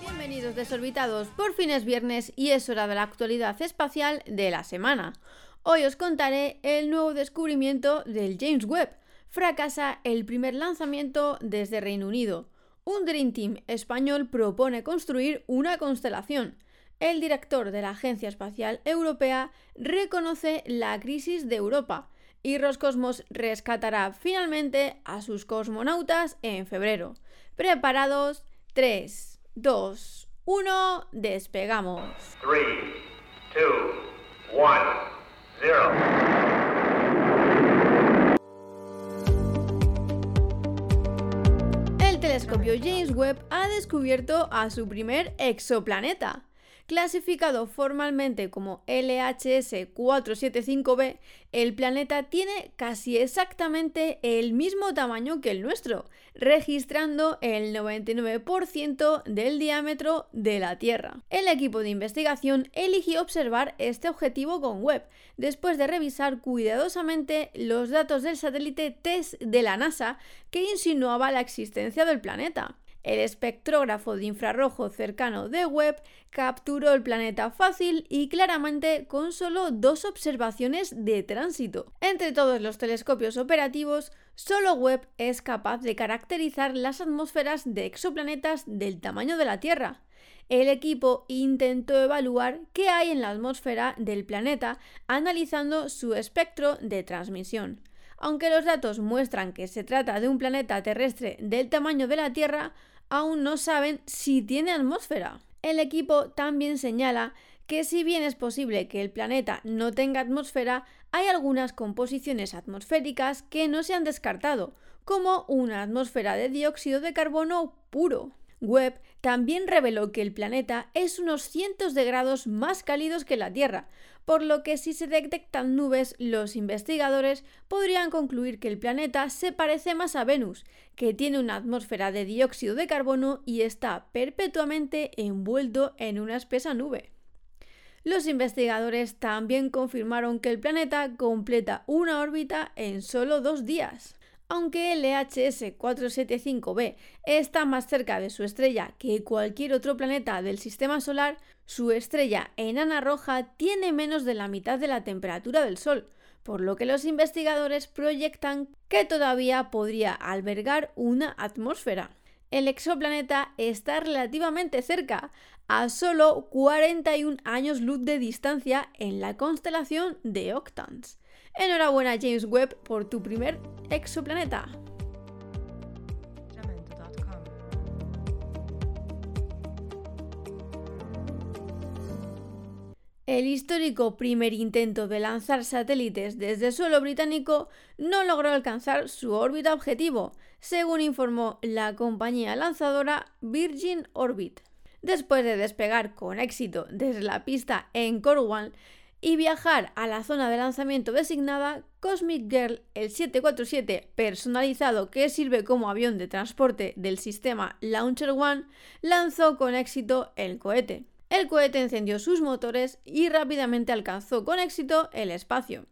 Bienvenidos desorbitados, por fin es viernes y es hora de la actualidad espacial de la semana. Hoy os contaré el nuevo descubrimiento del James Webb. Fracasa el primer lanzamiento desde Reino Unido. Un Dream Team español propone construir una constelación. El director de la Agencia Espacial Europea reconoce la crisis de Europa y Roscosmos rescatará finalmente a sus cosmonautas en febrero. Preparados, 3, 2, 1, despegamos. 3, 2, 1, 0. El telescopio James Webb ha descubierto a su primer exoplaneta. Clasificado formalmente como LHS 475b, el planeta tiene casi exactamente el mismo tamaño que el nuestro, registrando el 99% del diámetro de la Tierra. El equipo de investigación eligió observar este objetivo con Webb, después de revisar cuidadosamente los datos del satélite TESS de la NASA que insinuaba la existencia del planeta. El espectrógrafo de infrarrojo cercano de Webb capturó el planeta fácil y claramente con solo dos observaciones de tránsito. Entre todos los telescopios operativos, solo Webb es capaz de caracterizar las atmósferas de exoplanetas del tamaño de la Tierra. El equipo intentó evaluar qué hay en la atmósfera del planeta analizando su espectro de transmisión. Aunque los datos muestran que se trata de un planeta terrestre del tamaño de la Tierra, aún no saben si tiene atmósfera. El equipo también señala que si bien es posible que el planeta no tenga atmósfera, hay algunas composiciones atmosféricas que no se han descartado, como una atmósfera de dióxido de carbono puro. Webb también reveló que el planeta es unos cientos de grados más cálidos que la Tierra, por lo que si se detectan nubes, los investigadores podrían concluir que el planeta se parece más a Venus, que tiene una atmósfera de dióxido de carbono y está perpetuamente envuelto en una espesa nube. Los investigadores también confirmaron que el planeta completa una órbita en solo dos días. Aunque el LHS 475b está más cerca de su estrella que cualquier otro planeta del sistema solar, su estrella enana roja tiene menos de la mitad de la temperatura del Sol, por lo que los investigadores proyectan que todavía podría albergar una atmósfera. El exoplaneta está relativamente cerca, a solo 41 años luz de distancia en la constelación de Octans. Enhorabuena James Webb por tu primer exoplaneta. El histórico primer intento de lanzar satélites desde el suelo británico no logró alcanzar su órbita objetivo, según informó la compañía lanzadora Virgin Orbit. Después de despegar con éxito desde la pista en Cornwall, y viajar a la zona de lanzamiento designada, Cosmic Girl, el 747 personalizado que sirve como avión de transporte del sistema Launcher One, lanzó con éxito el cohete. El cohete encendió sus motores y rápidamente alcanzó con éxito el espacio.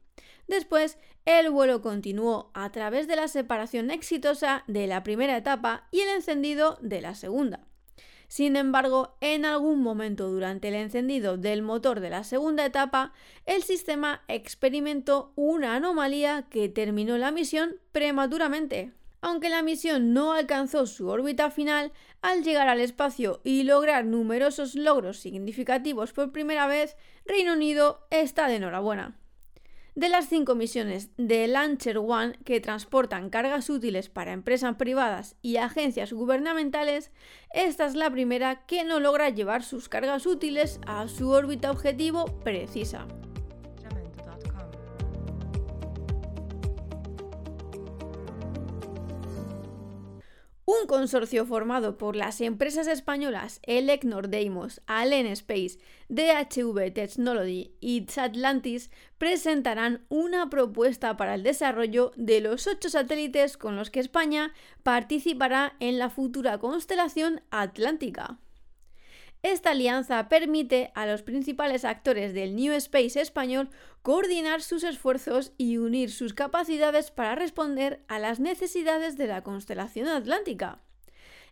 Después, el vuelo continuó a través de la separación exitosa de la primera etapa y el encendido de la segunda. Sin embargo, en algún momento durante el encendido del motor de la segunda etapa, el sistema experimentó una anomalía que terminó la misión prematuramente. Aunque la misión no alcanzó su órbita final, al llegar al espacio y lograr numerosos logros significativos por primera vez, Reino Unido está de enhorabuena. De las cinco misiones de Launcher One que transportan cargas útiles para empresas privadas y agencias gubernamentales, esta es la primera que no logra llevar sus cargas útiles a su órbita objetivo precisa. Un consorcio formado por las empresas españolas Elecnor Deimos, Allen Space, DHV Technology y Atlantis presentarán una propuesta para el desarrollo de los ocho satélites con los que España participará en la futura constelación atlántica. Esta alianza permite a los principales actores del New Space español coordinar sus esfuerzos y unir sus capacidades para responder a las necesidades de la constelación atlántica.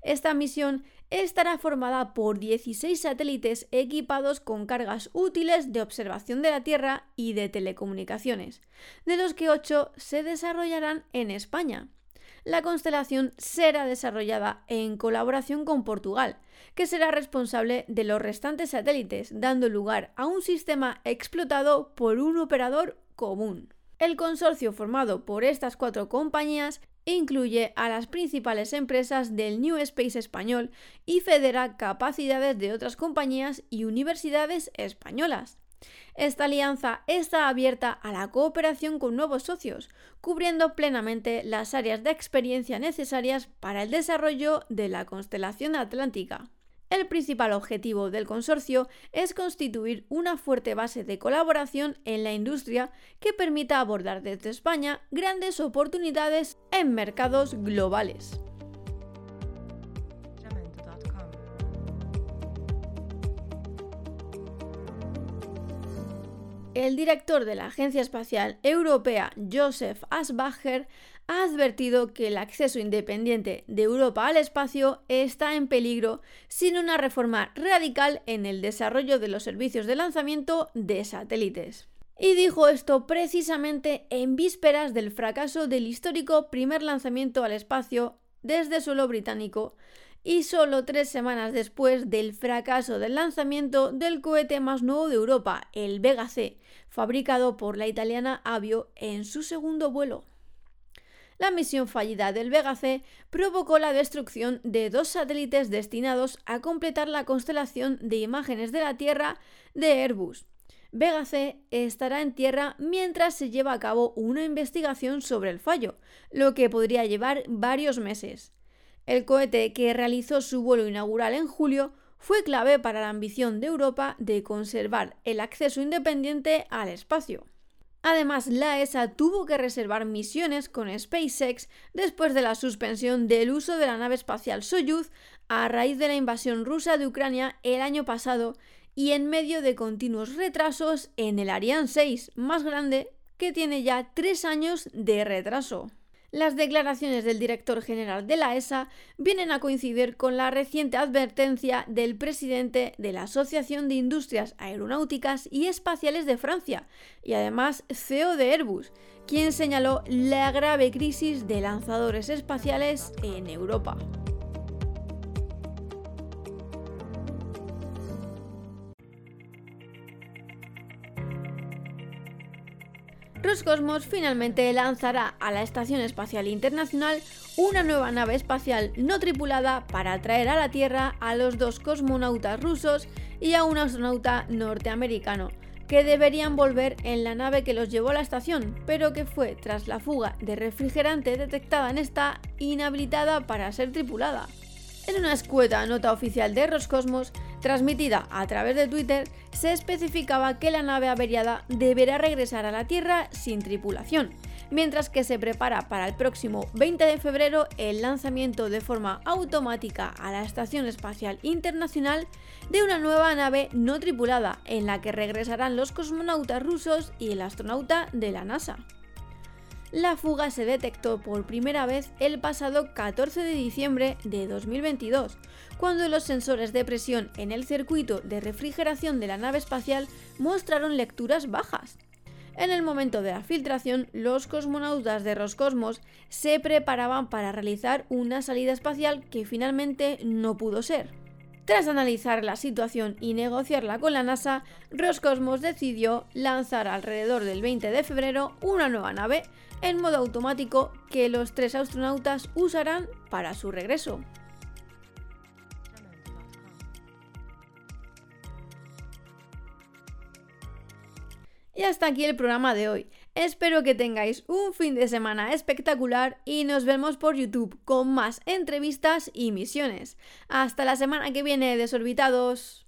Esta misión estará formada por 16 satélites equipados con cargas útiles de observación de la Tierra y de telecomunicaciones, de los que 8 se desarrollarán en España. La constelación será desarrollada en colaboración con Portugal, que será responsable de los restantes satélites, dando lugar a un sistema explotado por un operador común. El consorcio formado por estas cuatro compañías incluye a las principales empresas del New Space español y federa capacidades de otras compañías y universidades españolas. Esta alianza está abierta a la cooperación con nuevos socios, cubriendo plenamente las áreas de experiencia necesarias para el desarrollo de la constelación atlántica. El principal objetivo del consorcio es constituir una fuerte base de colaboración en la industria que permita abordar desde España grandes oportunidades en mercados globales. El director de la Agencia Espacial Europea, Joseph Asbacher, ha advertido que el acceso independiente de Europa al espacio está en peligro sin una reforma radical en el desarrollo de los servicios de lanzamiento de satélites. Y dijo esto precisamente en vísperas del fracaso del histórico primer lanzamiento al espacio desde suelo británico y solo tres semanas después del fracaso del lanzamiento del cohete más nuevo de Europa, el Vega C, fabricado por la italiana Avio en su segundo vuelo la misión fallida del Vega C provocó la destrucción de dos satélites destinados a completar la constelación de imágenes de la Tierra de Airbus. Vega C estará en tierra mientras se lleva a cabo una investigación sobre el fallo, lo que podría llevar varios meses. El cohete que realizó su vuelo inaugural en julio fue clave para la ambición de Europa de conservar el acceso independiente al espacio. Además, la ESA tuvo que reservar misiones con SpaceX después de la suspensión del uso de la nave espacial Soyuz a raíz de la invasión rusa de Ucrania el año pasado y en medio de continuos retrasos en el Ariane 6, más grande, que tiene ya tres años de retraso. Las declaraciones del director general de la ESA vienen a coincidir con la reciente advertencia del presidente de la Asociación de Industrias Aeronáuticas y Espaciales de Francia y además CEO de Airbus, quien señaló la grave crisis de lanzadores espaciales en Europa. Roscosmos finalmente lanzará a la Estación Espacial Internacional una nueva nave espacial no tripulada para atraer a la Tierra a los dos cosmonautas rusos y a un astronauta norteamericano, que deberían volver en la nave que los llevó a la estación, pero que fue, tras la fuga de refrigerante detectada en esta, inhabilitada para ser tripulada. En una escueta nota oficial de Roscosmos, transmitida a través de Twitter, se especificaba que la nave averiada deberá regresar a la Tierra sin tripulación, mientras que se prepara para el próximo 20 de febrero el lanzamiento de forma automática a la Estación Espacial Internacional de una nueva nave no tripulada, en la que regresarán los cosmonautas rusos y el astronauta de la NASA. La fuga se detectó por primera vez el pasado 14 de diciembre de 2022, cuando los sensores de presión en el circuito de refrigeración de la nave espacial mostraron lecturas bajas. En el momento de la filtración, los cosmonautas de Roscosmos se preparaban para realizar una salida espacial que finalmente no pudo ser. Tras analizar la situación y negociarla con la NASA, Roscosmos decidió lanzar alrededor del 20 de febrero una nueva nave en modo automático que los tres astronautas usarán para su regreso. Y hasta aquí el programa de hoy. Espero que tengáis un fin de semana espectacular y nos vemos por YouTube con más entrevistas y misiones. Hasta la semana que viene, desorbitados.